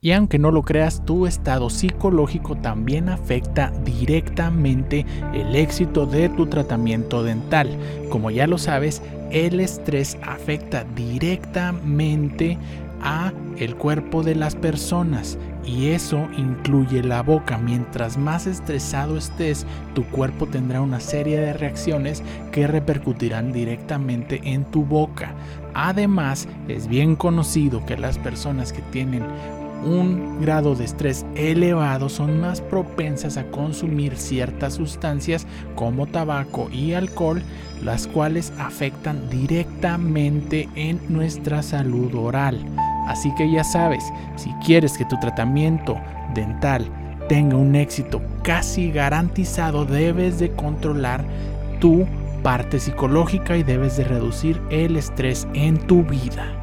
Y aunque no lo creas, tu estado psicológico también afecta directamente el éxito de tu tratamiento dental. Como ya lo sabes, el estrés afecta directamente a el cuerpo de las personas y eso incluye la boca. Mientras más estresado estés, tu cuerpo tendrá una serie de reacciones que repercutirán directamente en tu boca. Además, es bien conocido que las personas que tienen un grado de estrés elevado son más propensas a consumir ciertas sustancias como tabaco y alcohol, las cuales afectan directamente en nuestra salud oral. Así que ya sabes, si quieres que tu tratamiento dental tenga un éxito casi garantizado, debes de controlar tu parte psicológica y debes de reducir el estrés en tu vida.